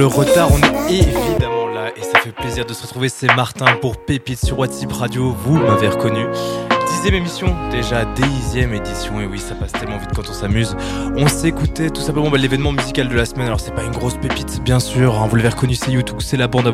le retard, on est évidemment là et ça fait plaisir de se retrouver. C'est Martin pour Pépite sur WhatsApp Radio. Vous m'avez reconnu. Dixième émission, déjà dixième édition, et oui, ça passe tellement vite quand on s'amuse. On s'écoutait tout simplement bah, l'événement musical de la semaine. Alors, c'est pas une grosse pépite, bien sûr, hein, vous l'avez reconnu, c'est YouTube, c'est la bande à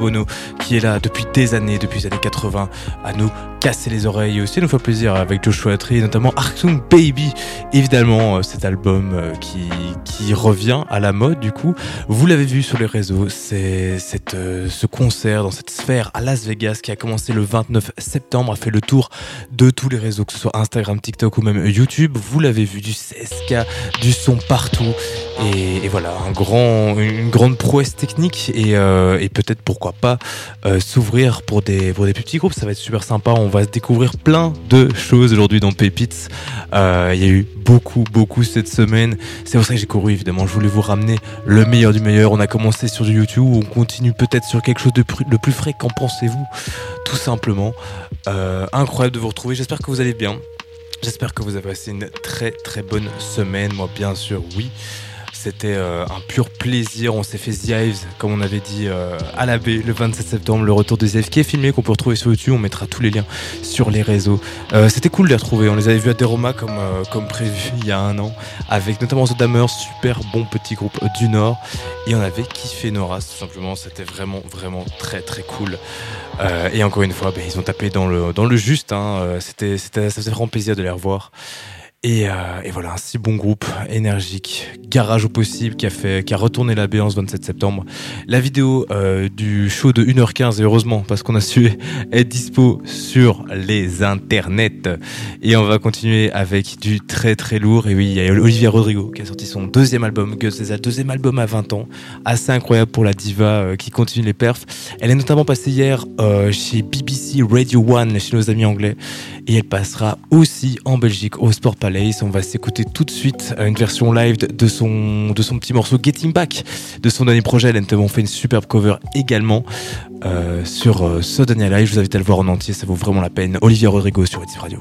qui est là depuis des années, depuis les années 80, à nous casser les oreilles aussi nous fait plaisir avec Joshua Tree, notamment Arksong Baby. Évidemment, euh, cet album euh, qui, qui revient à la mode, du coup. Vous l'avez vu sur les réseaux, c'est euh, ce concert dans cette sphère à Las Vegas qui a commencé le 29 septembre, a fait le tour de tous les réseaux, que ce soit Instagram, TikTok ou même YouTube. Vous l'avez vu, du CSK, du son partout. Et, voilà, un grand, une grande prouesse technique et, et peut-être pourquoi pas s'ouvrir pour des, pour des petits groupes. Ça va être super sympa. On va découvrir plein de choses aujourd'hui dans Pépites. Euh, il y a eu beaucoup, beaucoup cette semaine. C'est pour ça que j'ai couru, évidemment. Je voulais vous ramener le meilleur du meilleur. On a commencé sur du YouTube, on continue peut-être sur quelque chose de plus, plus frais. Qu'en pensez-vous? Tout simplement. Euh, incroyable de vous retrouver. J'espère que vous allez bien. J'espère que vous avez passé une très très bonne semaine. Moi, bien sûr, oui. C'était euh, un pur plaisir. On s'est fait The Hives, comme on avait dit, euh, à la le 27 septembre. Le retour de The qui est filmé, qu'on peut retrouver sur YouTube. On mettra tous les liens sur les réseaux. Euh, c'était cool de les retrouver. On les avait vus à Deroma comme, comme prévu il y a un an, avec notamment The Damers, super bon petit groupe du Nord. Et on avait kiffé Nora, tout simplement. C'était vraiment, vraiment très, très cool. et encore une fois, ben, ils ont tapé dans le, dans le juste. Hein. C'était, ça faisait vraiment plaisir de les revoir. Euh, et, voilà, un si bon groupe, énergique, garage au possible, qui a, retourné la baie en ce 27 septembre. La vidéo euh, du show de 1h15, et heureusement, parce qu'on a su être dispo sur les internets. Et on va continuer avec du très très lourd. Et oui, il y a Olivia Rodrigo qui a sorti son deuxième album, Gus sa deuxième album à 20 ans. Assez incroyable pour la diva euh, qui continue les perfs. Elle est notamment passée hier chez BBC Radio One, chez nos amis anglais. Et elle passera aussi en Belgique au Sport Palais on va s'écouter tout de suite une version live de son, petit morceau Getting Back de son dernier projet. Elle fait une superbe cover également euh, sur euh, ce dernier live. Je vous invite à le voir en entier, ça vaut vraiment la peine. Olivier Rodrigo sur Radio.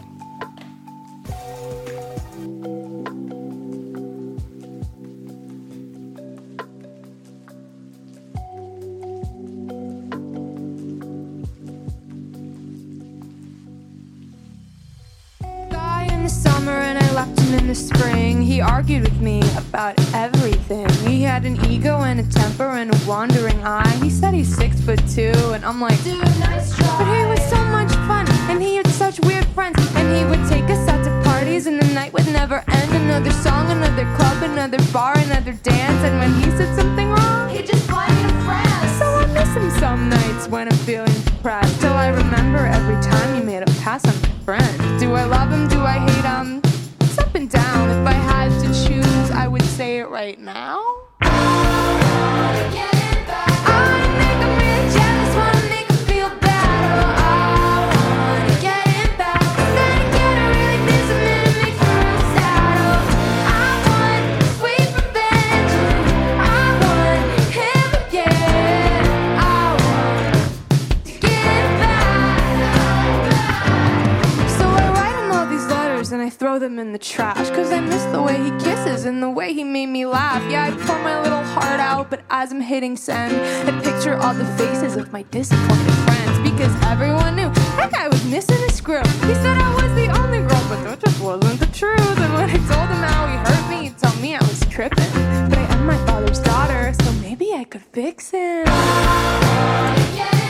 Spring, he argued with me about everything. He had an ego and a temper and a wandering eye. He said he's six foot two, and I'm like, dude, nice try. But he was so much fun, and he had such weird friends. And he would take us out to parties, and the night would never end. Another song, another club, another bar, another dance. And when he said something wrong, he just blame a friends. So I miss him some nights when I'm feeling depressed. Till I remember every time he made a pass on my friend. Do I love him? Do I hate him? Right now. Them in the trash. Cause I miss the way he kisses and the way he made me laugh. Yeah, I pour my little heart out, but as I'm hitting send, I picture all the faces of my disappointed friends. Because everyone knew that guy was missing a screw. He said I was the only girl, but that just wasn't the truth. And when I told him how he hurt me, he told me I was tripping. But I am my father's daughter, so maybe I could fix him. I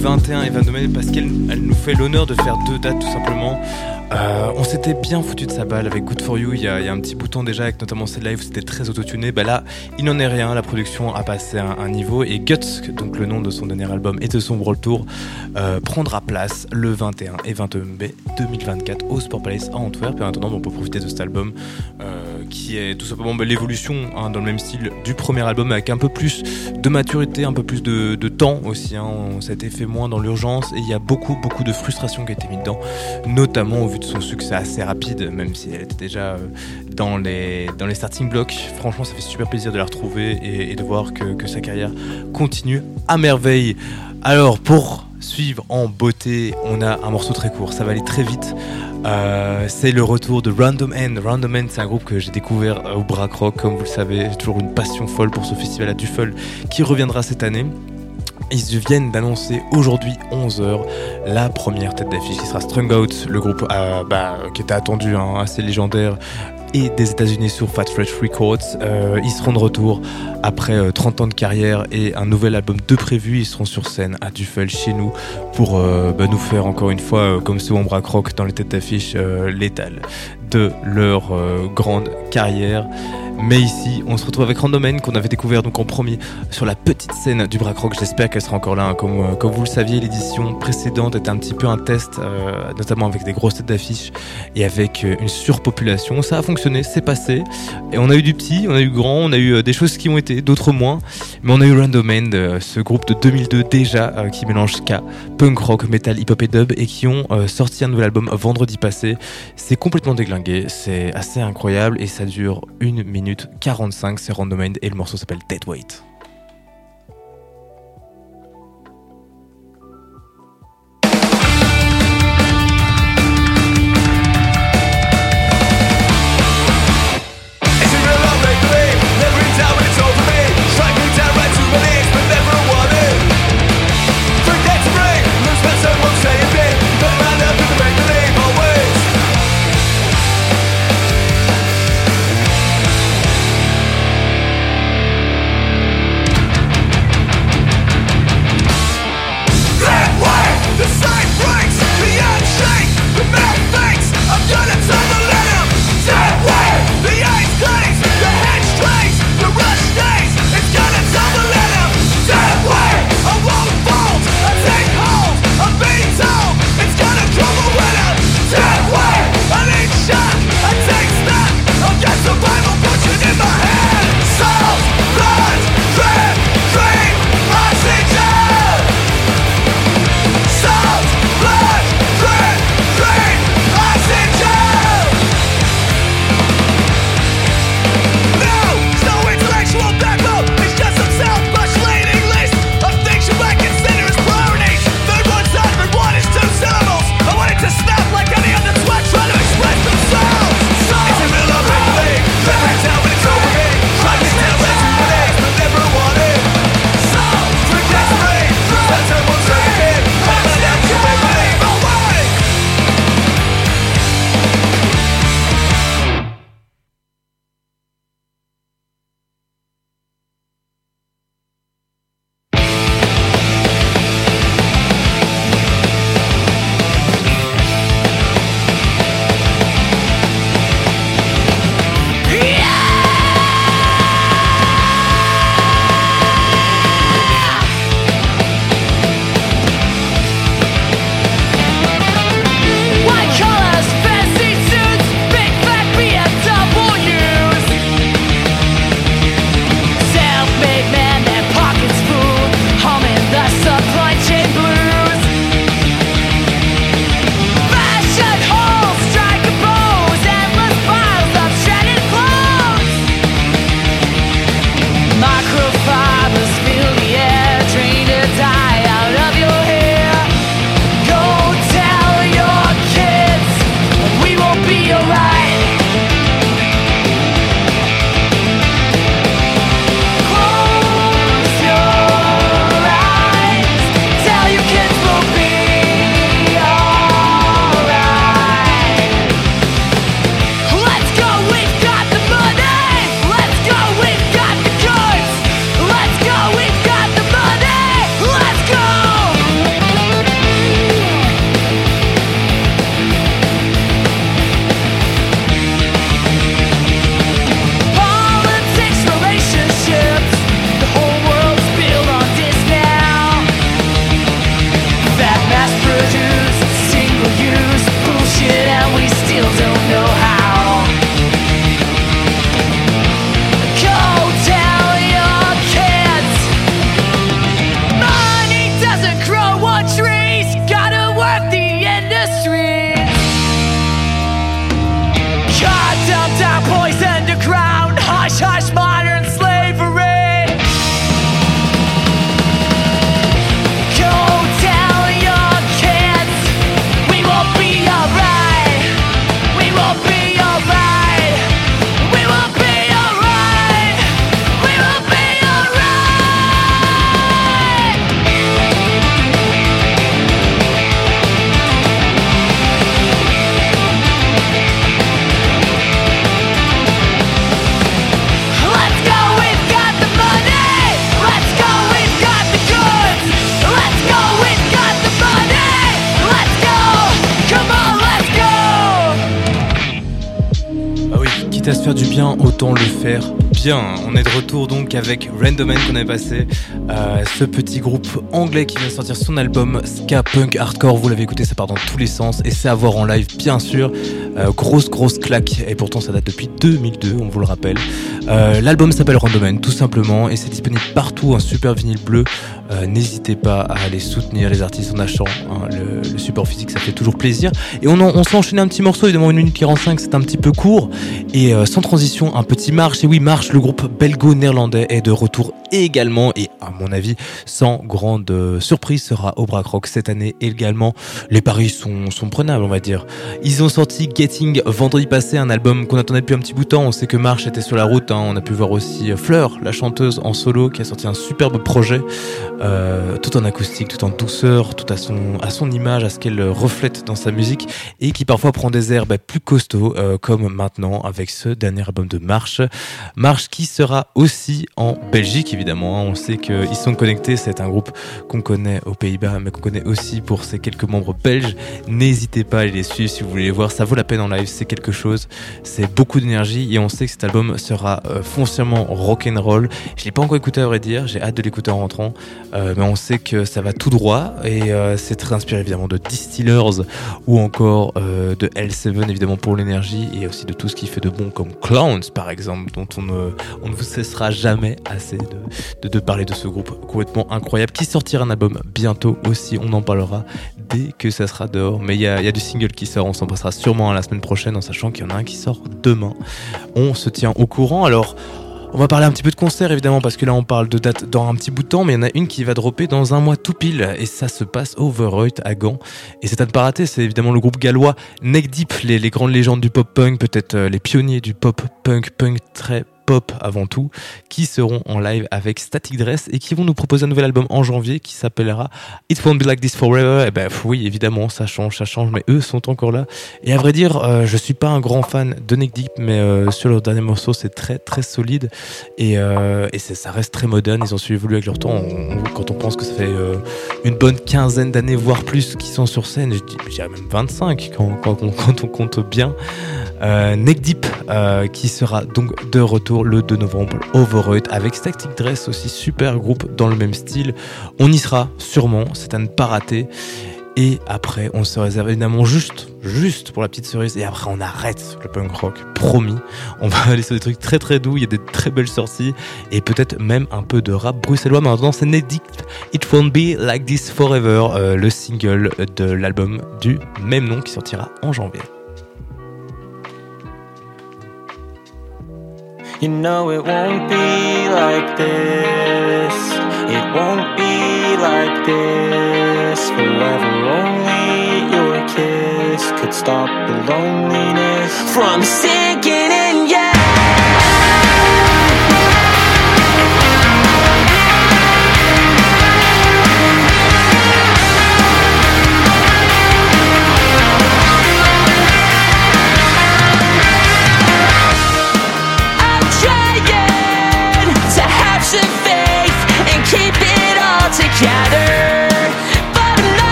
21 et 22 mai, parce qu'elle elle nous fait l'honneur de faire deux dates tout simplement. Euh, on s'était bien foutu de sa balle avec Good For You il y, a, un petit bouton déjà avec notamment cette live c'était très autotuné. Bah là, il n'en est rien, la production a passé un, niveau et Guts, donc le nom de son dernier album et de son World Tour, euh, prendra place le 21 et 22 mai 2024 au Sport Palace à Antwerp. Et maintenant, on peut profiter de cet album. Tout simplement bah, l'évolution hein, dans le même style du premier album avec un peu plus de maturité, un peu plus de, temps aussi. Hein. Ça a été fait moins dans l'urgence et il y a beaucoup beaucoup de frustration qui a été mise dedans, notamment au vu de son succès assez rapide, même si elle était déjà euh, dans les, starting blocks. Franchement, ça fait super plaisir de la retrouver et, de voir que sa carrière continue à merveille. Alors pour suivre en beauté, on a un morceau très court, ça va aller très vite. Euh, c'est le retour de Random End. Random End, c'est un groupe que j'ai découvert au Brack Rock, comme vous le savez. J'ai toujours une passion folle pour ce festival à Duffel qui reviendra cette année. Ils viennent d'annoncer aujourd'hui 11h la première tête d'affiche qui sera Strung Out, le groupe euh, bah, qui était attendu, hein, assez légendaire, et des États-Unis sur Fat Fresh Records. Euh, ils seront de retour après 30 euh, ans de carrière et un nouvel album de prévu. Ils seront sur scène à Duffel chez nous pour euh, bah, nous faire encore une fois, comme ce Ombra Croc dans les têtes d'affiche, létales de leur grande carrière. Mais ici, on se retrouve avec Randomen qu'on avait découvert donc en premier sur la petite scène du Brack Rock. J'espère qu'elle sera encore là. Hein. Comme, euh, comme vous le saviez, l'édition précédente était un petit peu un test, euh, notamment avec des grosses têtes d'affiches et avec euh, une surpopulation. Ça a fonctionné, c'est passé. Et on a eu du petit, on a eu grand, on a eu des choses qui ont été, d'autres moins. Mais on a eu Randomen, ce groupe de 2002 déjà qui mélange ska, punk rock, metal, hip hop et dub et qui ont sorti un nouvel album vendredi passé. C'est complètement déglingué, c'est assez incroyable et ça dure une minute 45, c'est Random et le morceau s'appelle Dead faire du bien, autant le faire bien. On est de retour donc avec Random qu'on avait passé, euh, ce petit groupe anglais qui vient de sortir son album Ska Punk Hardcore. Vous l'avez écouté, ça part dans tous les sens et c'est à voir en live bien sûr. Euh, grosse grosse claque et pourtant ça date depuis 2002, on vous le rappelle. Euh, l'album s'appelle Random tout simplement et c'est disponible partout, un super vinyle bleu. N'hésitez pas à aller soutenir les artistes en achetant hein, le, support physique, ça fait toujours plaisir. Et on, s'est enchaîné un petit morceau, évidemment une minute 45, c'est un petit peu court. Et sans transition, un petit marche. Et oui, marche, le groupe belgo-néerlandais est de retour également. Et à mon avis, sans grande surprise, sera au Rock cette année également. Les paris sont, prenables, on va dire. Ils ont sorti Getting vendredi passé, un album qu'on attendait depuis un petit bout de temps. On sait que Marche était sur la route. Hein. On a pu voir aussi Fleur, la chanteuse en solo, qui a sorti un superbe projet, euh, tout en acoustique, tout en douceur, tout à son, à son image, à ce qu'elle reflète dans sa musique, et qui parfois prend des airs bah, plus costauds, euh, comme maintenant avec ce dernier album de Marche. Marche qui sera aussi en Belgique, évidemment. Hein. On sait qu'ils sont connectés. C'est un groupe qu'on connaît aux Pays-Bas, mais qu'on connaît aussi pour ses quelques membres belges. N'hésitez pas à les suivre si vous voulez les voir. Ça vaut la peine en live. C'est quelque chose. C'est beaucoup d'énergie et on sait que cet album sera euh, foncièrement rock'n'roll. Je l'ai pas encore écouté à vrai dire. J'ai hâte de l'écouter en rentrant. Euh, mais on sait que ça va tout droit et euh, c'est très inspiré évidemment de Distillers ou encore de L7 évidemment pour l'énergie et aussi de tout ce qui fait de bon comme Clowns par exemple dont on, on ne vous cessera jamais assez de, de, parler de ce groupe complètement incroyable qui sortira un album bientôt aussi. On en parlera dès que ça sera dehors. Mais il y a, y a, du single qui sort, on s'en passera sûrement à la semaine prochaine en sachant qu'il y en a un qui sort demain. On se tient au courant. Alors, on va parler un petit peu de concert évidemment parce que là on parle de date dans un petit bout de temps mais il y en a une qui va dropper dans un mois tout pile et ça se passe au à Gand et c'est à ne pas rater c'est évidemment le groupe gallois Neck Deep les, les grandes légendes du pop punk peut-être euh, les pionniers du pop punk punk très pop avant tout, qui seront en live avec Static Dress et qui vont nous proposer un nouvel album en janvier qui s'appellera It Won't Be Like This Forever. Et eh ben oui, évidemment, ça change, ça change, mais eux sont encore là. Et à vrai dire, euh, je suis pas un grand fan de Nick Deep, mais euh, sur leur dernier morceau, c'est très très solide et, euh, ça reste très moderne. Ils ont su évoluer avec leur temps. quand on pense que ça fait une bonne quinzaine d'années, voire plus, qu'ils sont sur scène, je dirais même 25 quand, quand, quand on compte bien. Euh, Neck Deep euh, qui sera donc de retour le 2 novembre Overhead avec Static Dress aussi super groupe dans le même style. On y sera sûrement, c'est à ne pas rater. Et après, on se réserve évidemment juste, juste pour la petite cerise. Et après, on arrête le punk rock, promis. On va aller sur des trucs très très doux. Il y a des très belles sorties et peut-être même un peu de rap bruxellois. Maintenant, c'est Deep It Won't Be Like This Forever, euh, le single de l'album du même nom qui sortira en janvier. You know it won't be like this. It won't be like this forever. Only your kiss could stop the loneliness from sinking in.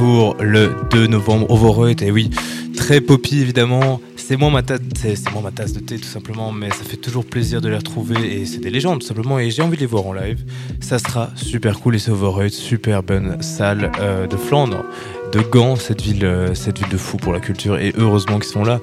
De retour le 2 novembre. Overrated, et oui, très poppy évidemment. C'est moins, ma tasse, ma tasse de thé tout simplement, mais ça fait toujours plaisir de les retrouver et c'est des légendes tout simplement. Et j'ai envie de les voir en live. Ça sera super cool et c'est super bonne salle euh, de Flandre de Gand, cette ville, euh, cette ville de fou pour la culture, et heureusement qu'ils sont là.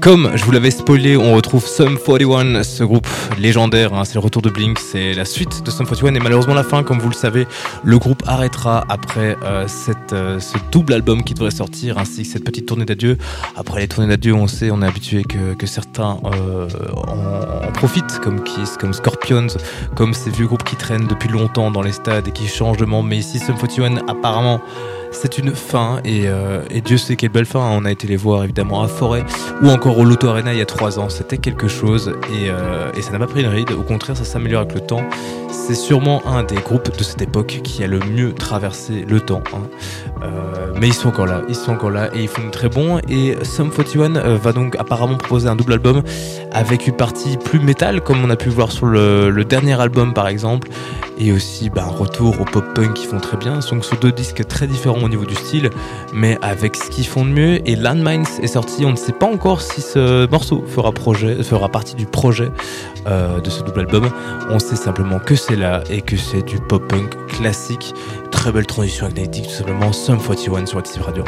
Comme je vous l'avais spoilé, on retrouve Sum 41, ce groupe légendaire, hein, c'est le retour de Blink, c'est la suite de Sum 41, et malheureusement la fin, comme vous le savez, le groupe arrêtera après euh, cette, euh, ce double album qui devrait sortir, ainsi que cette petite tournée d'adieu. Après les tournées d'adieu, on sait, on est habitué que, que certains en, en, profitent, comme Kiss, comme Scorpions, comme ces vieux groupes qui traînent depuis longtemps dans les stades et qui changent de membre, mais ici Sum 41 apparemment c'est une fin et, euh, et, Dieu sait quelle belle fin. On a été les voir évidemment à Forêt ou encore au Lotto Arena il y a trois ans. C'était quelque chose et, euh, et ça n'a pas pris une ride. Au contraire, ça s'améliore avec le temps. C'est sûrement un des groupes de cette époque qui a le mieux traversé le temps. Hein. Euh, mais ils sont encore là, ils sont encore là et ils font très bon. Et Sum 41 euh, va donc apparemment proposer un double album avec une partie plus métal, comme on a pu voir sur le, dernier album par exemple, et aussi bah, un retour au pop punk qui font très bien. Donc sur deux disques très différents au niveau du style, mais avec ce qu'ils font de mieux. Et Landmines est sorti, on ne sait pas encore si ce morceau fera, projet, fera partie du projet euh, de ce double album. On sait simplement que c'est là et que c'est du pop punk classique. Très belle transition avec tout simplement Sum 41 sur Active Radio.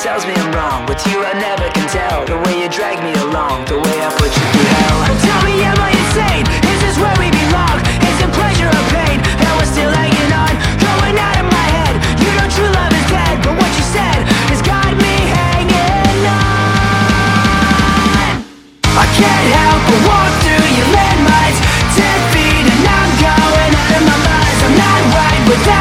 Tells me I'm wrong With you I never can tell. The way you drag me along The way I put you through hell. Tell me am I insane? Is this where we belong? Is it pleasure or pain? That we're still hanging on? Going out of my head. You know true love is dead But what you said Has got me hanging on. I can't help but walk through your landmines Ten feet and I'm going out of my mind. I'm not right without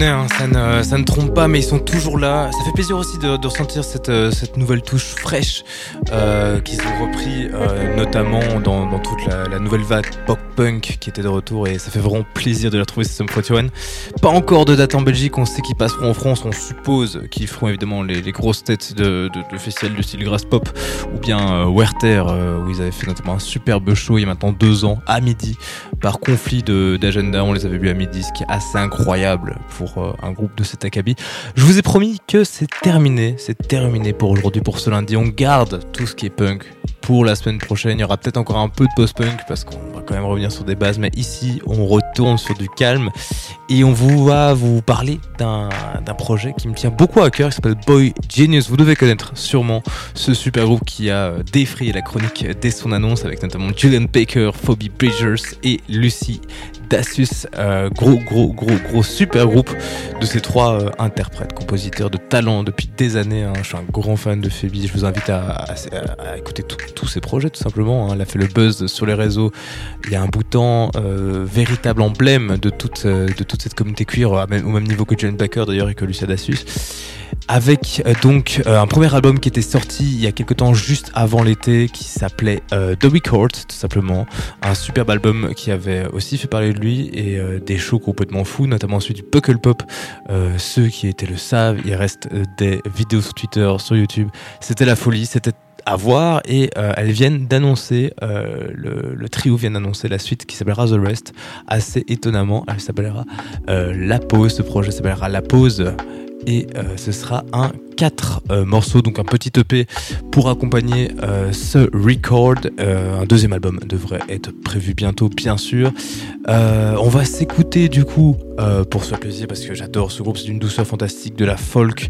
hein, ça, ne, trompe pas, mais ils sont toujours là. Ça fait plaisir aussi de, ressentir cette, euh, cette, nouvelle touche fraîche euh, qu'ils ont repris, euh, notamment dans, toute la, nouvelle vague pop-punk qui était de retour, et ça fait vraiment plaisir de la retrouver, System 41. Pas encore de date en Belgique, on sait qu'ils passeront en France, on suppose qu'ils feront évidemment les, grosses têtes de, de, de du style Grass Pop, ou bien euh, Werther, où ils avaient fait notamment un superbe show il y a maintenant deux ans, à midi, par conflit d'agenda, on les avait vus à midi, ce qui est assez incroyable pour euh, un groupe de cet acabit. Je vous ai promis que c'est terminé, c'est terminé pour aujourd'hui, pour ce lundi. On garde tout ce qui est punk pour la semaine prochaine. Il y aura peut-être encore un peu de post-punk parce qu'on va quand même revenir sur des bases, mais ici on retourne sur du calme et on vous va vous parler d'un projet qui me tient beaucoup à cœur, qui s'appelle Boy Genius. Vous devez connaître sûrement ce super groupe qui a défrayé la chronique dès son annonce avec notamment Julian Baker, Phoebe Bridgers et Lucy Dassus, euh, gros gros gros gros super groupe de ces trois euh, interprètes, compositeurs de talent depuis des années. Hein. Je suis un grand fan de Phoebe, je vous invite à, écouter tous ses projets tout simplement. Hein. Elle a fait le buzz sur les réseaux il y a un bout de temps, euh, véritable emblème de toute, euh, de toute cette communauté queer, au même, au même niveau que Jane Baker d'ailleurs et que Lucia Dassus avec donc un premier album qui était sorti il y a quelque temps juste avant l'été qui s'appelait euh, The Record tout simplement un superbe album qui avait aussi fait parler et euh, des shows complètement fous notamment celui du Puckle Pop. Ceux qui étaient le savent il reste des vidéos sur Twitter sur YouTube. C'était la folie c'était à voir et euh, elles viennent d'annoncer euh, le, trio vient d'annoncer la suite qui s'appellera The Rest. Assez étonnamment elle s'appellera euh, La Pause. Ce projet s'appellera La Pause et euh, ce sera un 4 euh, morceaux, donc un petit EP pour accompagner euh, ce record. un deuxième album devrait être prévu bientôt, bien sûr. on va s'écouter du coup pour se plaisir parce que j'adore ce groupe, c'est d'une douceur fantastique, de la folk,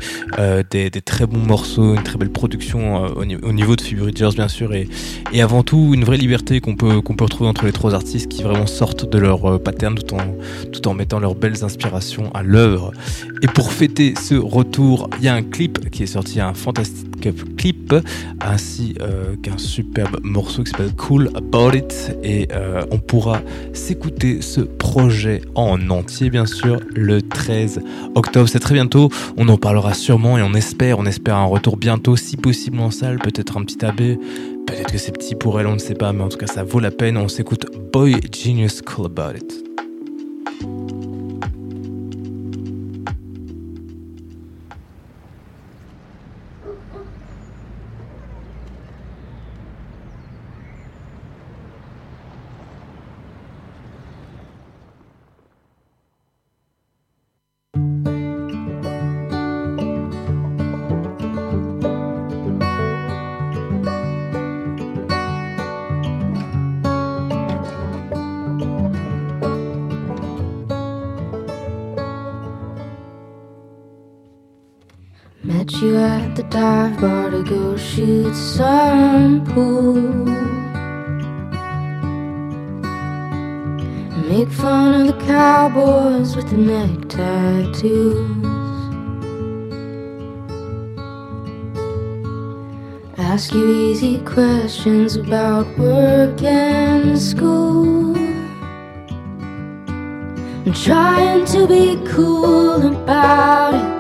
des, très bons morceaux, une très belle production au, au, niveau de Phoebe Bridgers bien sûr et, et avant tout une vraie liberté qu'on peut, peut retrouver entre les trois artistes qui vraiment sortent de leur pattern tout en, tout en mettant leurs belles inspirations à l'œuvre. Et pour fêter ce retour, il y a un clip qui est sorti, un fantastique clip, ainsi euh, qu'un superbe morceau qui s'appelle Cool About It. Et euh, on pourra s'écouter ce projet en entier, bien sûr, le 13 octobre. C'est très bientôt. On en parlera sûrement et on espère, on espère un retour bientôt, si possible en salle, peut-être un petit AB. Peut-être que c'est petit pour elle, on ne sait pas, mais en tout cas, ça vaut la peine. On s'écoute Boy Genius Cool About It. You at the dive bar to go shoot some pool. Make fun of the cowboys with the neck tattoos. Ask you easy questions about work and school. I'm trying to be cool about it.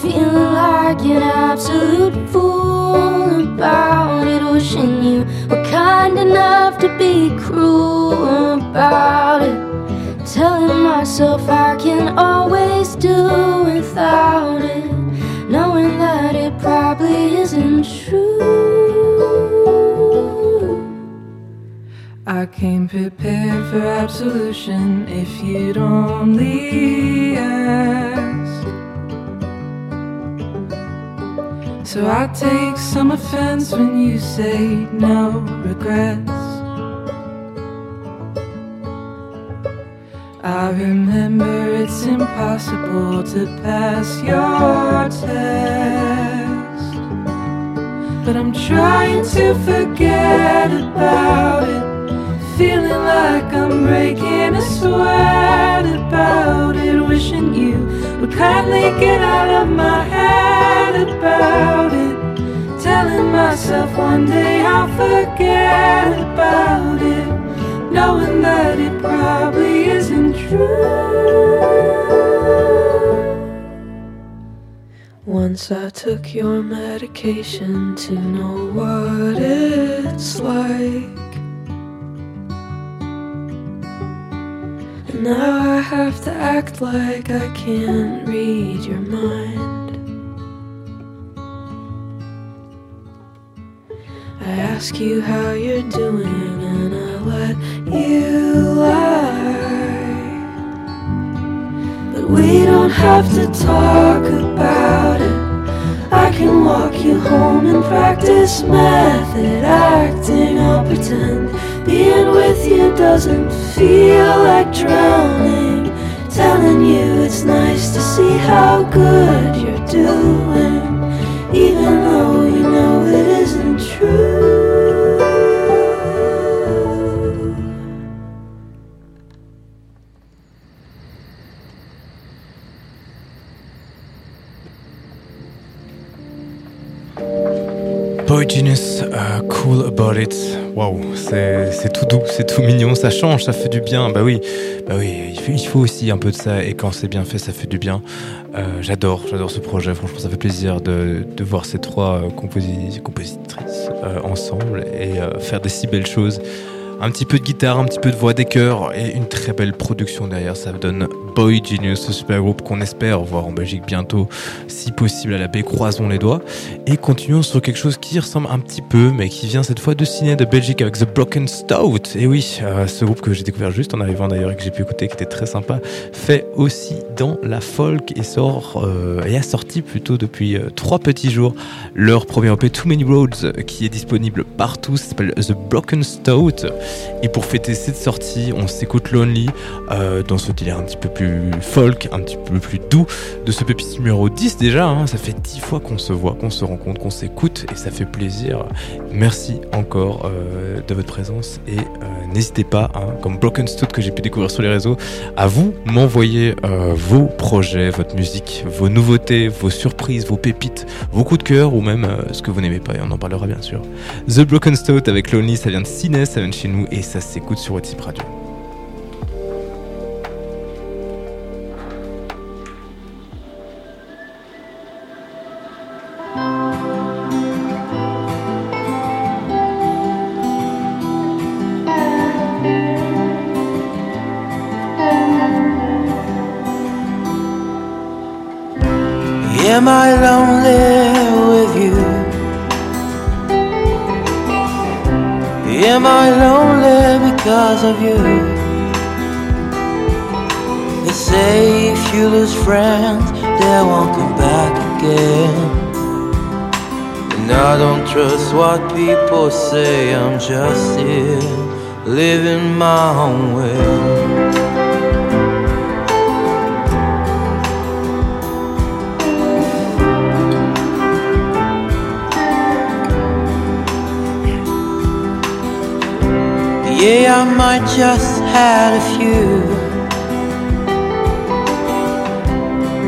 Feeling like an absolute fool about it. Wishing you were kind enough to be cruel about it. Telling myself I can always do without it. Knowing that it probably isn't true. I came prepared for absolution if you'd only ask. So I take some offense when you say no regrets. I remember it's impossible to pass your test. But I'm trying to forget about it. Feeling like I'm breaking a sweat about it. Wishing you would kindly get out of my head about it. Telling myself one day I'll forget about it. Knowing that it probably isn't true. Once I took your medication to know what it's like. Now I have to act like I can't read your mind. I ask you how you're doing, and I let you lie. But we don't have to talk about it. I can walk you home and practice method acting. I'll pretend being with you doesn't feel like drowning. Telling you it's nice to see how good you're doing, even though you know it isn't true. Euh, about it. Waouh, c'est tout doux, c'est tout mignon, ça change, ça fait du bien. Bah oui, bah oui, il faut, aussi un peu de ça et quand c'est bien fait, ça fait du bien. Euh, j'adore, j'adore ce projet. Franchement, ça fait plaisir de, voir ces trois euh, composi- compositrices euh, ensemble et faire des si belles choses. Un petit peu de guitare, un petit peu de voix, des chœurs et une très belle production derrière. Ça donne Boy Genius, ce super groupe qu'on espère voir en Belgique bientôt, si possible à la baie. Croisons les doigts. Et continuons sur quelque chose qui ressemble un petit peu, mais qui vient cette fois de signer de Belgique avec The Broken Stout. Et oui, euh, ce groupe que j'ai découvert juste en arrivant d'ailleurs et que j'ai pu écouter, qui était très sympa, fait aussi dans la folk et sort euh, et a sorti plutôt depuis euh, trois petits jours leur premier EP Too Many Roads qui est disponible partout. Ça s'appelle The Broken Stout. Et pour fêter cette sortie, on s'écoute Lonely euh, dans ce délire un petit peu plus folk, un petit peu plus doux de ce pépite numéro 10 déjà. hein. ça fait 10 fois qu'on se voit, qu'on se rencontre, qu'on s'écoute et ça fait plaisir. Merci encore euh, de votre présence et euh, n'hésitez pas, hein, comme Broken Stout que j'ai pu découvrir sur les réseaux, à vous m'envoyer euh, vos projets, votre musique, vos nouveautés, vos surprises, vos pépites, vos coups de cœur ou même ce que vous n'aimez pas et on en parlera bien sûr. The Broken Stout avec Lonely, ça vient de Cines, ça vient de chez nous et ça s'écoute sur WhatsApp Radio. Of you? They say if you lose friends, they won't come back again. And I don't trust what people say, I'm just here living my own way. Yeah, I might just had a few.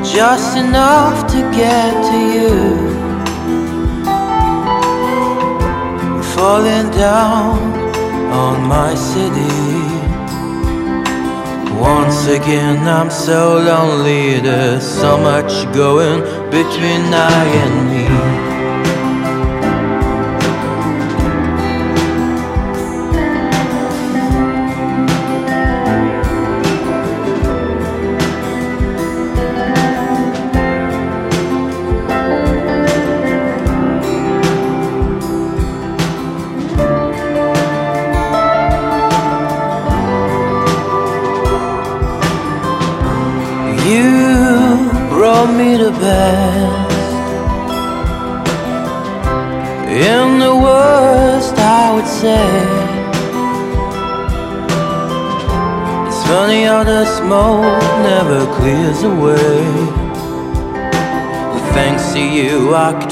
Just enough to get to you. Falling down on my city. Once again, I'm so lonely. There's so much going between I and me.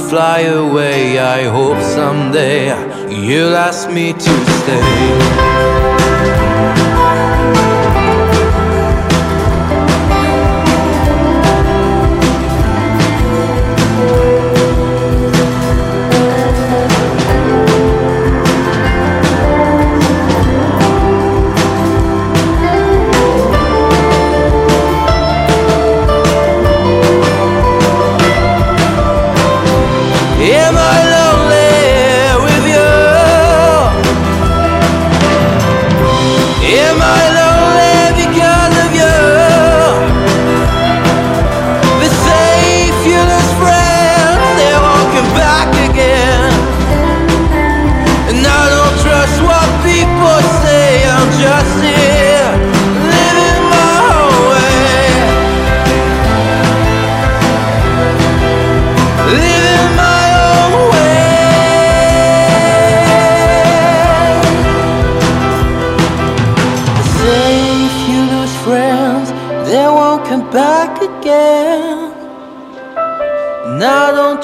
Fly away. I hope someday you'll ask me to stay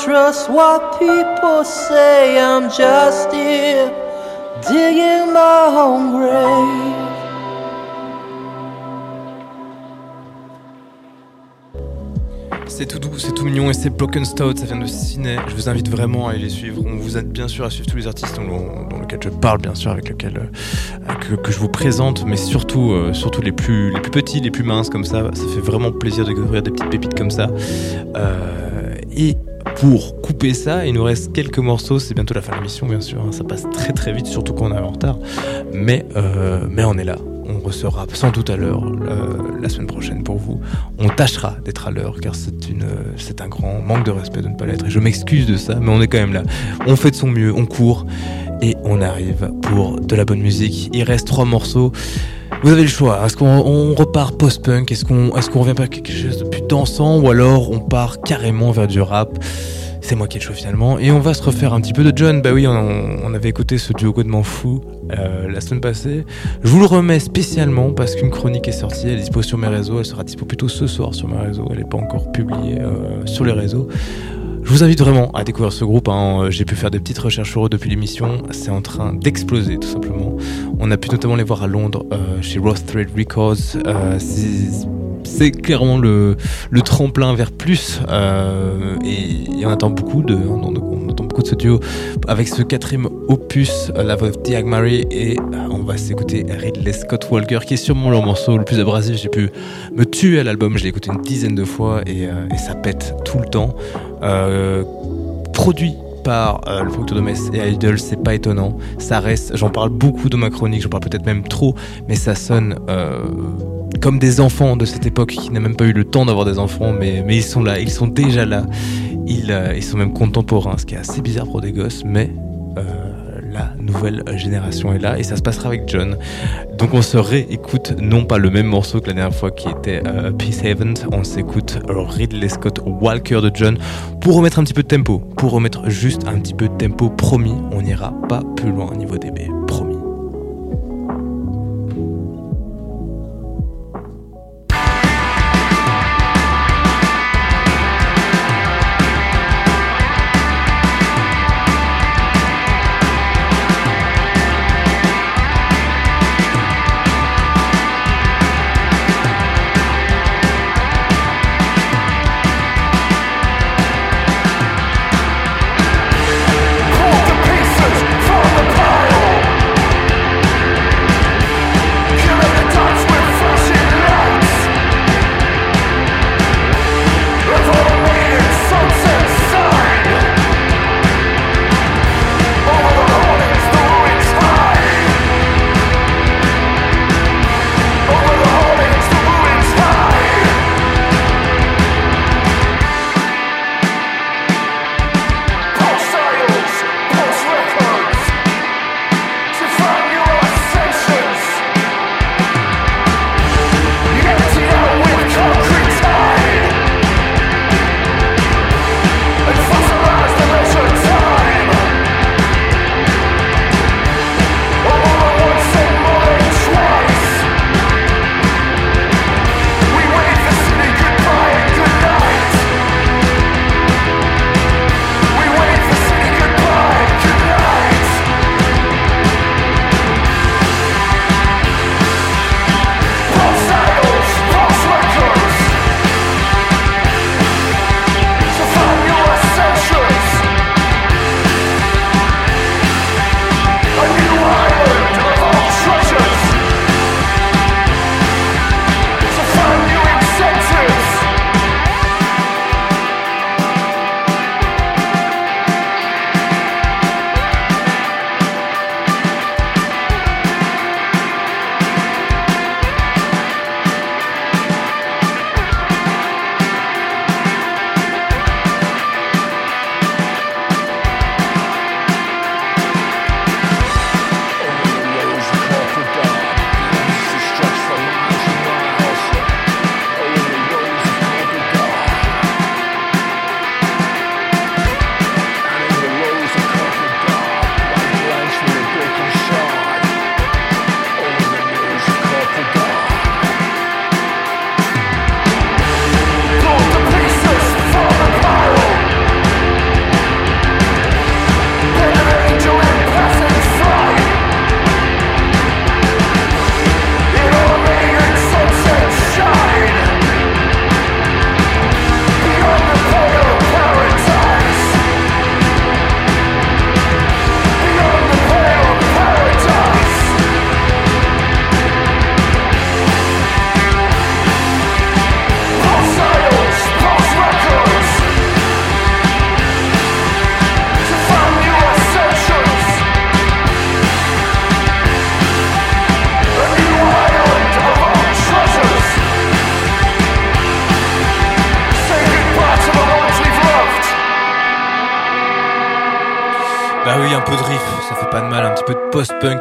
trust what people say. I'm just here digging my own grave. C'est tout doux, c'est tout mignon et c'est Broken Stout, ça vient de Ciné. Je vous invite vraiment à aller les suivre. On vous aide bien sûr à suivre tous les artistes dans, dans lesquels je parle, bien sûr, avec lesquels euh, que je vous présente, mais surtout, euh, surtout les plus, les plus petits, les plus minces comme ça. Ça fait vraiment plaisir de découvrir des petites pépites comme ça. Euh, et pour couper ça, il nous reste quelques morceaux. C'est bientôt la fin de l'émission, bien sûr. hein. Ça passe très très vite, surtout quand on est en retard. Mais, euh, mais on est là. On ressera sans doute à l'heure euh, la semaine prochaine pour vous. On tâchera d'être à l'heure car c'est c'est un grand manque de respect de ne pas l'être. Et je m'excuse de ça, mais on est quand même là. On fait de son mieux, on court et on arrive pour de la bonne musique. Il reste trois morceaux. Vous avez le choix. Est-ce qu'on on repart post-punk? Est-ce qu'on est qu'on revient vers quelque chose de plus dansant? Ou alors on part carrément vers du rap? C'est moi qui ai le choix finalement. Et on va se refaire un petit peu de John. Bah oui, on, on avait écouté ce duo de fou euh, la semaine passée. Je vous le remets spécialement parce qu'une chronique est sortie. Elle est dispo sur mes réseaux. Elle sera dispo plutôt ce soir sur mes réseaux. Elle n'est pas encore publiée euh, sur les réseaux. Je vous invite vraiment à découvrir ce groupe. hein. J'ai pu faire des petites recherches sur eux depuis l'émission. C'est en train d'exploser tout simplement. On a pu notamment les voir à Londres euh, chez Roth Thread Records. Euh, c'est- clairement le, tremplin vers plus euh, et, et on attend beaucoup de on, on- on beaucoup de ce duo avec ce quatrième opus euh, La Voix of Diag Mary et euh, on va s'écouter Ridley Scott Walker qui est sûrement leur morceau le plus abrasif j'ai pu me tuer à l'album je l'ai écouté une dizaine de fois et, euh, ça pète tout le temps produit par le producteur de Metz et Idol, c'est pas étonnant. Ça reste, j'en parle beaucoup dans ma chronique, j'en parle peut-être même trop, mais ça sonne comme des enfants de cette époque qui n'ont même pas eu le temps d'avoir des enfants, mais, mais ils sont là, ils sont déjà là. Ils, euh, ils sont même contemporains, ce qui est assez bizarre pour des gosses, mais euh, la nouvelle génération est là et ça se passera avec John. Donc on se réécoute non pas le même morceau que la dernière fois qui était euh, Peace Haven, on s'écoute Ridley Scott Walker de John pour remettre un petit peu de tempo, pour remettre juste un petit peu de tempo, promis, on n'ira pas plus loin au niveau DB, promis.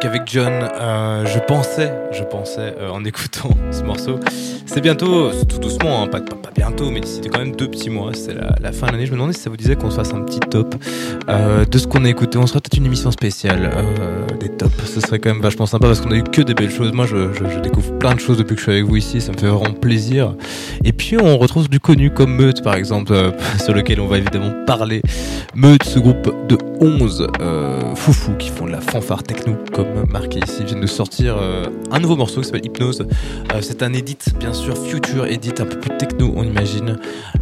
De post-punk avec John. Euh, je pensais, je pensais euh, en écoutant ce morceau. C'est bientôt, tout doucement, hein, pas, bientôt, mais c'était quand même deux petits mois, c'est la, fin de l'année. Je me demandais si ça vous disait qu'on se fasse un petit top euh, de ce qu'on a écouté. On sera peut-être une émission spéciale des tops. Ce serait quand même vachement sympa parce qu'on a eu que des belles choses. Moi, je, je, découvre plein de choses depuis que je suis avec vous ici, ça me fait vraiment plaisir. Et puis, on retrouve du connu comme Meute, par exemple, sur lequel on va évidemment parler. Meute, ce groupe de 11 euh, foufous qui font de la fanfare techno, comme marqué ici, Ils viennent de sortir euh, un nouveau morceau qui s'appelle Hypnose. Euh, c'est un edit, bien sûr, future edit, un peu plus techno, on imagine.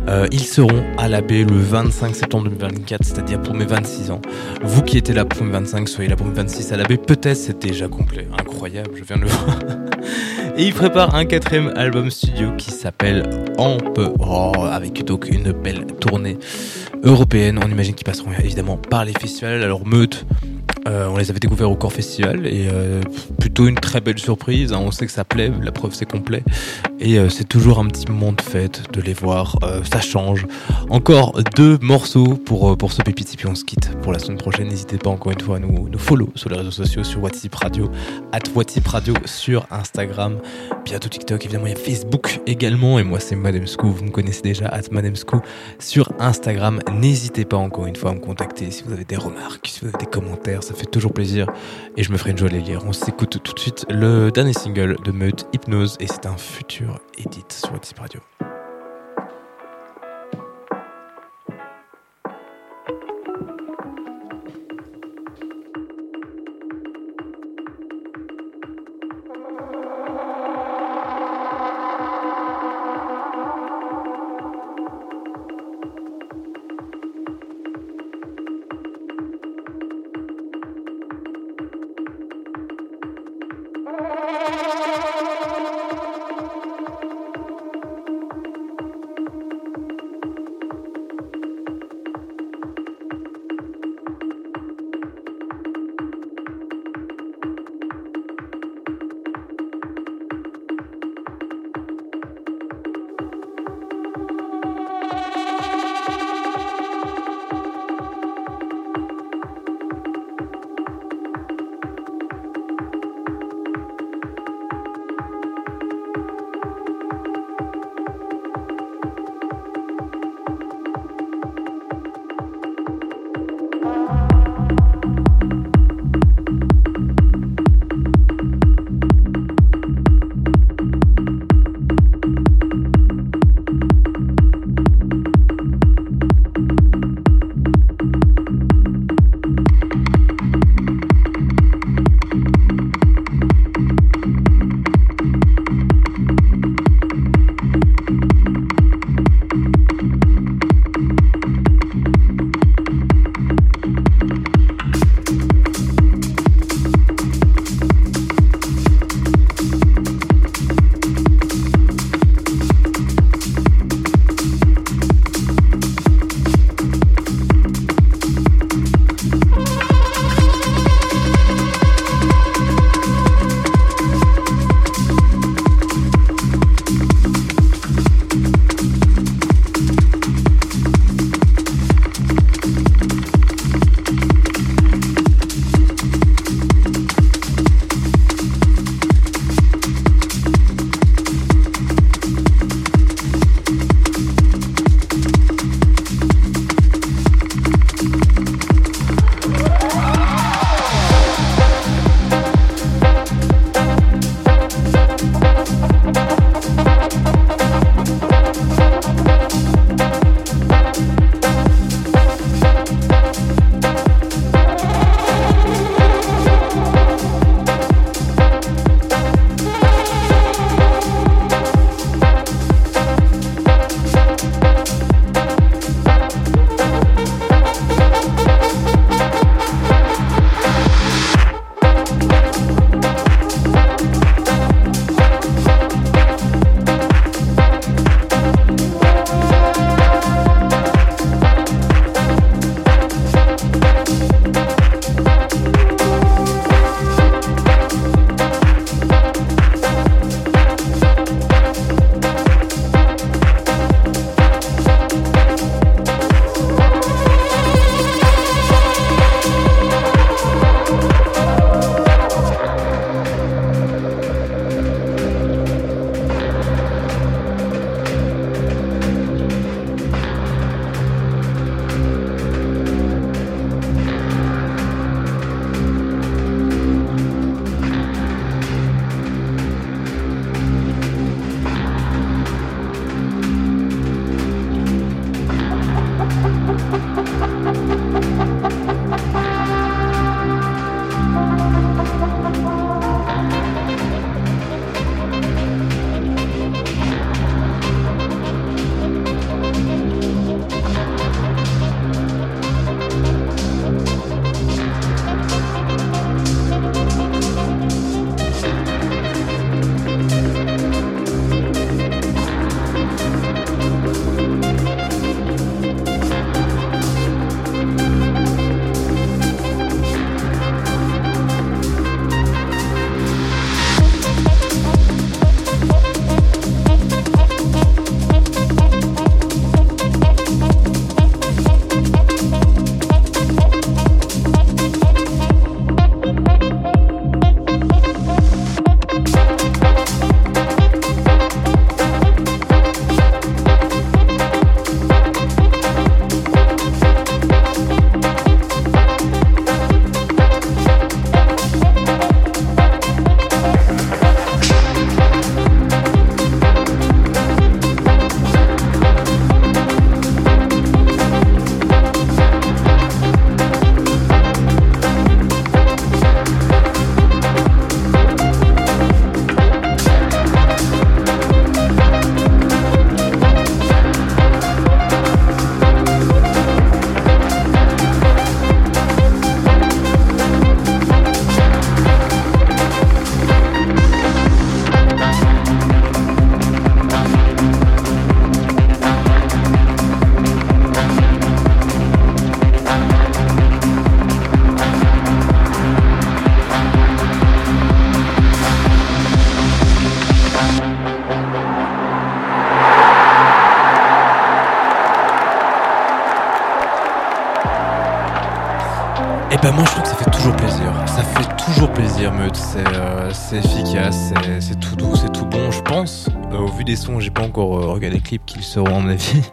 Euh, ils seront à la baie le 25 septembre 2024, c'est-à-dire pour mes 26 ans. Vous qui étiez là pour mes 25, soyez là pour mes 26 à la. Peut-être c'est déjà complet. Incroyable, je viens de le voir. Et ils préparent un quatrième album studio qui s'appelle Emperor, avec donc une belle tournée européenne. On imagine qu'ils passeront évidemment par les festivals. Alors Meute, euh, on les avait découverts au Corps Festival et euh, plutôt une très belle surprise. hein. On sait que ça plaît, la preuve c'est complet. Et euh, c'est toujours un petit moment de fête de les voir. Ça change. Encore deux morceaux pour, pour ce pépite puis on se quitte pour la semaine prochaine. N'hésitez pas encore une fois à nous, nous follow sur les réseaux sociaux, sur WhatsApp Radio, at WhatsApp Radio sur Instagram, bientôt TikTok, évidemment il y a Facebook également. Et moi c'est Madame Sco, vous me connaissez déjà, at Madame Sco sur Instagram. N'hésitez pas encore une fois à me contacter si vous avez des remarques, si vous avez des commentaires, fait toujours plaisir et je me ferai une jolie lire. On s'écoute tout de suite le dernier single de Meute, Hypnose, et c'est un futur edit sur WhatsApp Radio.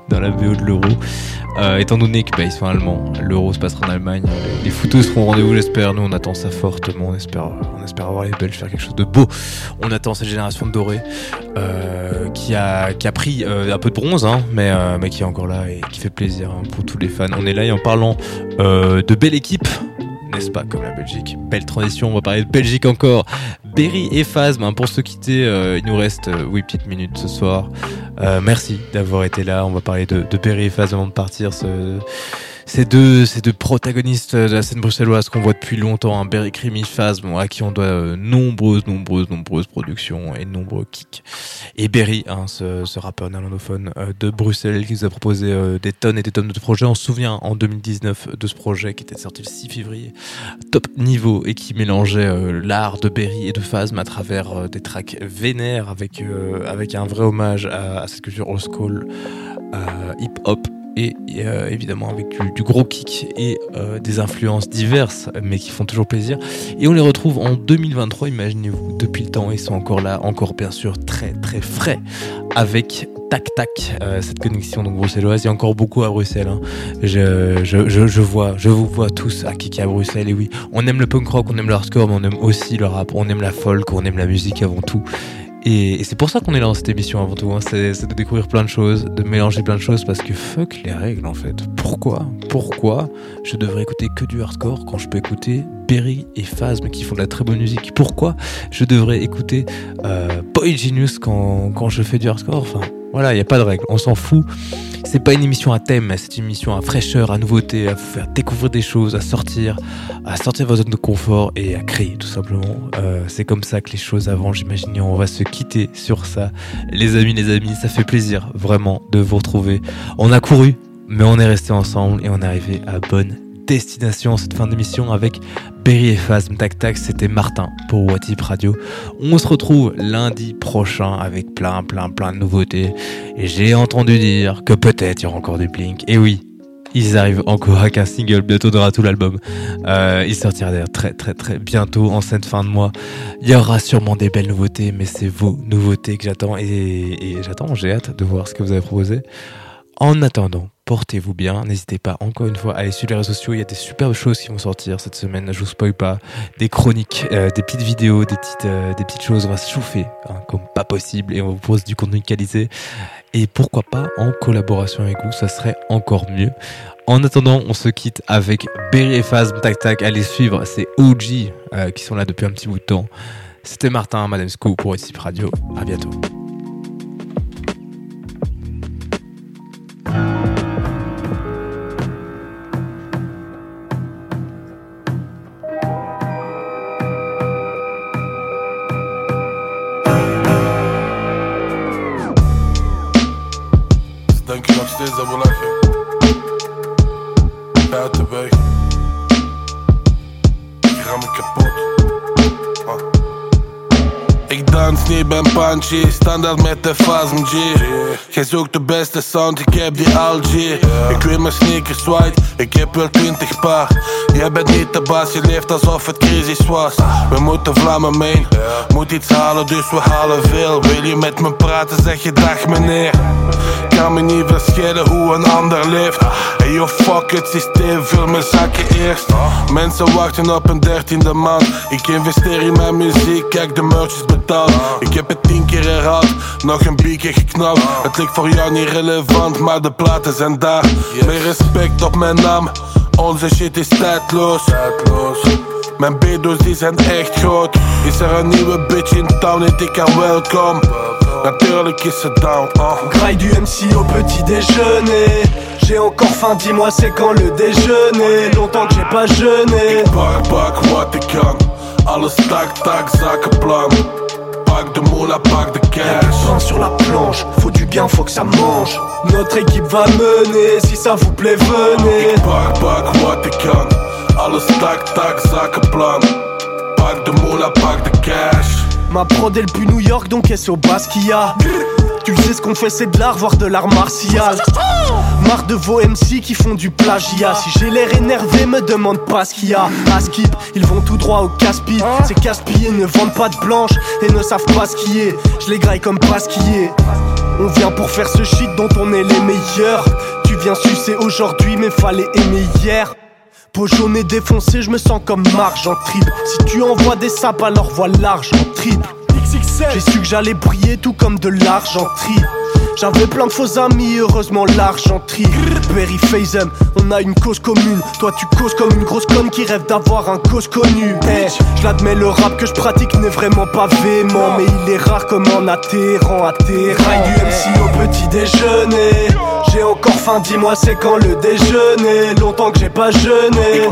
Dans la BO de l'Euro. Euh, étant donné que bah, ils sont allemands, l'Euro se passera en Allemagne. Les, footeux seront au rendez-vous, j'espère. Nous on attend ça fortement. On espère, on espère avoir les Belges faire quelque chose de beau. On attend cette génération de dorés euh, qui a qui a pris euh, un peu de bronze, hein, mais mais qui est encore là et qui fait plaisir hein, pour tous les fans. On est là et en parlant de belle équipe, n'est-ce pas, comme la Belgique. Belle transition, on va parler de Belgique encore. Berry et Phasm, hein, pour se quitter, il nous reste euh, 8 petites minutes ce soir. Euh, merci d'avoir été là, on va parler de, de avant de partir. Ce, ces deux, ces deux protagonistes de la scène bruxelloise qu'on voit depuis longtemps, hein, Berry Crimi, Phasm, à qui on doit euh, nombreuses, nombreuses, nombreuses productions et nombreux kicks. Et Berry, hein, ce, rappeur néerlandophone euh, de Bruxelles qui nous a proposé euh, des tonnes et des tonnes de projets. On se souvient en 2019 de ce projet qui était sorti le 6 février, top niveau et qui mélangeait l'art de Berry et de Phasm à travers des tracks vénères avec, avec un vrai hommage à, à cette culture old school, hip-hop et euh, évidemment avec du, gros kick et euh, des influences diverses mais qui font toujours plaisir. Et on les retrouve en 2023 imaginez-vous depuis le temps ils sont encore là encore bien sûr très très frais avec Tac Tac euh, cette connexion donc bruxelloise. Il y a encore beaucoup à Bruxelles hein. je, je, je, je vois je vous vois tous à kicker à Bruxelles. Et oui on aime le punk rock on aime le hardcore mais on aime aussi le rap. On aime la folk on aime la musique avant tout et, c'est pour ça qu'on est là dans cette émission avant tout, hein. c'est de découvrir plein de choses, de mélanger plein de choses, parce que fuck les règles en fait. Pourquoi? Pourquoi je devrais écouter que du hardcore quand je peux écouter Berry et Phasm qui font de la très bonne musique? Pourquoi je devrais écouter euh, Boy Genius quand, je fais du hardcore? Voilà, il n'y a pas de règles, on s'en fout. C'est pas une émission à thème, c'est une émission à fraîcheur, à nouveauté, à vous faire découvrir des choses, à sortir, à sortir de votre zone de confort et à créer tout simplement. Euh, c'est comme ça que les choses avancent, j'imagine. On va se quitter sur ça. Les amis, les amis, ça fait plaisir vraiment de vous retrouver. On a couru, mais on est resté ensemble et on est arrivé à bonne destination cette fin d'émission avec Berry et Phasm Tac Tac. C'était Martin pour What If Radio. On se retrouve lundi prochain avec plein, plein, plein de nouveautés. Et j'ai entendu dire que peut-être il y aura encore du Blink. Et oui, ils arrivent encore avec un single, bientôt aura tout l'album. Euh, il sortira d'ailleurs très très très bientôt en cette fin de mois. Il y aura sûrement des belles nouveautés, mais c'est vos nouveautés que j'attends et j'attends, j'ai hâte de voir ce que vous avez proposé. En attendant, portez-vous bien. N'hésitez pas, encore une fois, à aller sur les réseaux sociaux. Il y a des superbes choses qui vont sortir cette semaine. Je vous spoil pas. Des chroniques, euh, des petites vidéos, des petites, euh, des petites choses. On va se chauffer hein, comme pas possible et on vous propose du contenu qualité. Et pourquoi pas en collaboration avec vous, ça serait encore mieux. En attendant, on se quitte avec Berry et Phasm, tac tac, allez suivre, c'est OG euh, qui sont là depuis un petit bout de temps. C'était Martin, Madame Sco pour Ici Radio. À bientôt. Standaard met de Phasm G. Jij zoekt de beste sound, ik heb die al G Ik weet mijn sneakers white, ik heb wel 20 paar. Jij bent niet de baas, je leeft alsof het crisis was. We moeten vlammen mee, moet iets halen dus we halen veel. Wil je met me praten, zeg je dag meneer. Kan me niet verschillen hoe een ander leeft. Hey yo fuck het systeem, vul mijn zakken eerst. Mensen wachten op een dertiende maand. Ik investeer in mijn muziek, kijk de merch is betaald. Ik heb het tien keer herhaald, nog een biertje geknapt. Het lijkt voor jou niet relevant, maar de platen zijn daar. Meer respect op mijn naam, onze shit is tijdloos. Mijn bedo's die zijn echt groot. Is er een nieuwe bitch in town, heet ik haar welkom? Natuurlijk is ze down. Graille du MC au petit déjeuner. J'ai encore faim, dis-moi c'est quand le déjeuner. Longtemps que j'ai pas jeûné. Pak, pak wat ik kan. Alles tak, tak, zakenplan Pak de moula, pak de cash sur la planche, faut du bien, faut que ça mange. Notre équipe va mener, si ça vous plaît, venez. Pak, pak wat ik kan Alles tak, tak, zakenplan Pak de moula, pak de cash Ma prod est le New York donc est au Basquiat Tu sais ce qu'on fait c'est de l'art voire de l'art martial. Marre de vos MC qui font du plagiat. Si j'ai l'air énervé me demande pas ce qu'il y a. À skip ils vont tout droit au casse-pipe Ces casse-pieds ne vendent pas de blanche Et ne savent pas ce qui est. Je les graille comme pas ce qui est. On vient pour faire ce shit dont on est les meilleurs. Tu viens sucer aujourd'hui mais fallait aimer hier. Peau jaune et défoncée, je me sens comme marge en trip. Si tu envoies des sapes, alors vois l'argent J'ai su que j'allais briller tout comme de l'argenterie. J'avais plein de faux amis, heureusement l'argenterie. Berry Phasem, on a une cause commune. Toi tu causes comme une grosse conne qui rêve d'avoir un cause connu. Eh, je l'admets, le rap que je pratique n'est vraiment pas véhément. Mais il est rare comme en atterrant à terrain. du MC au petit déjeuner. J'ai encore faim, dis-moi c'est quand le déjeuner? Longtemps que j'ai pas jeûné.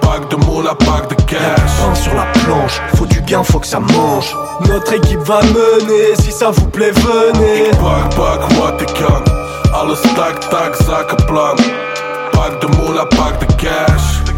Pak de moula, pak de cash. Sur la planche, faut du gain, faut que ça mange. Notre équipe va mener, si ça vous plaît, venez. Ik pak, pak wat ik kan. Alles tak, tak, zakenplan. Pak de moula, pak de cash.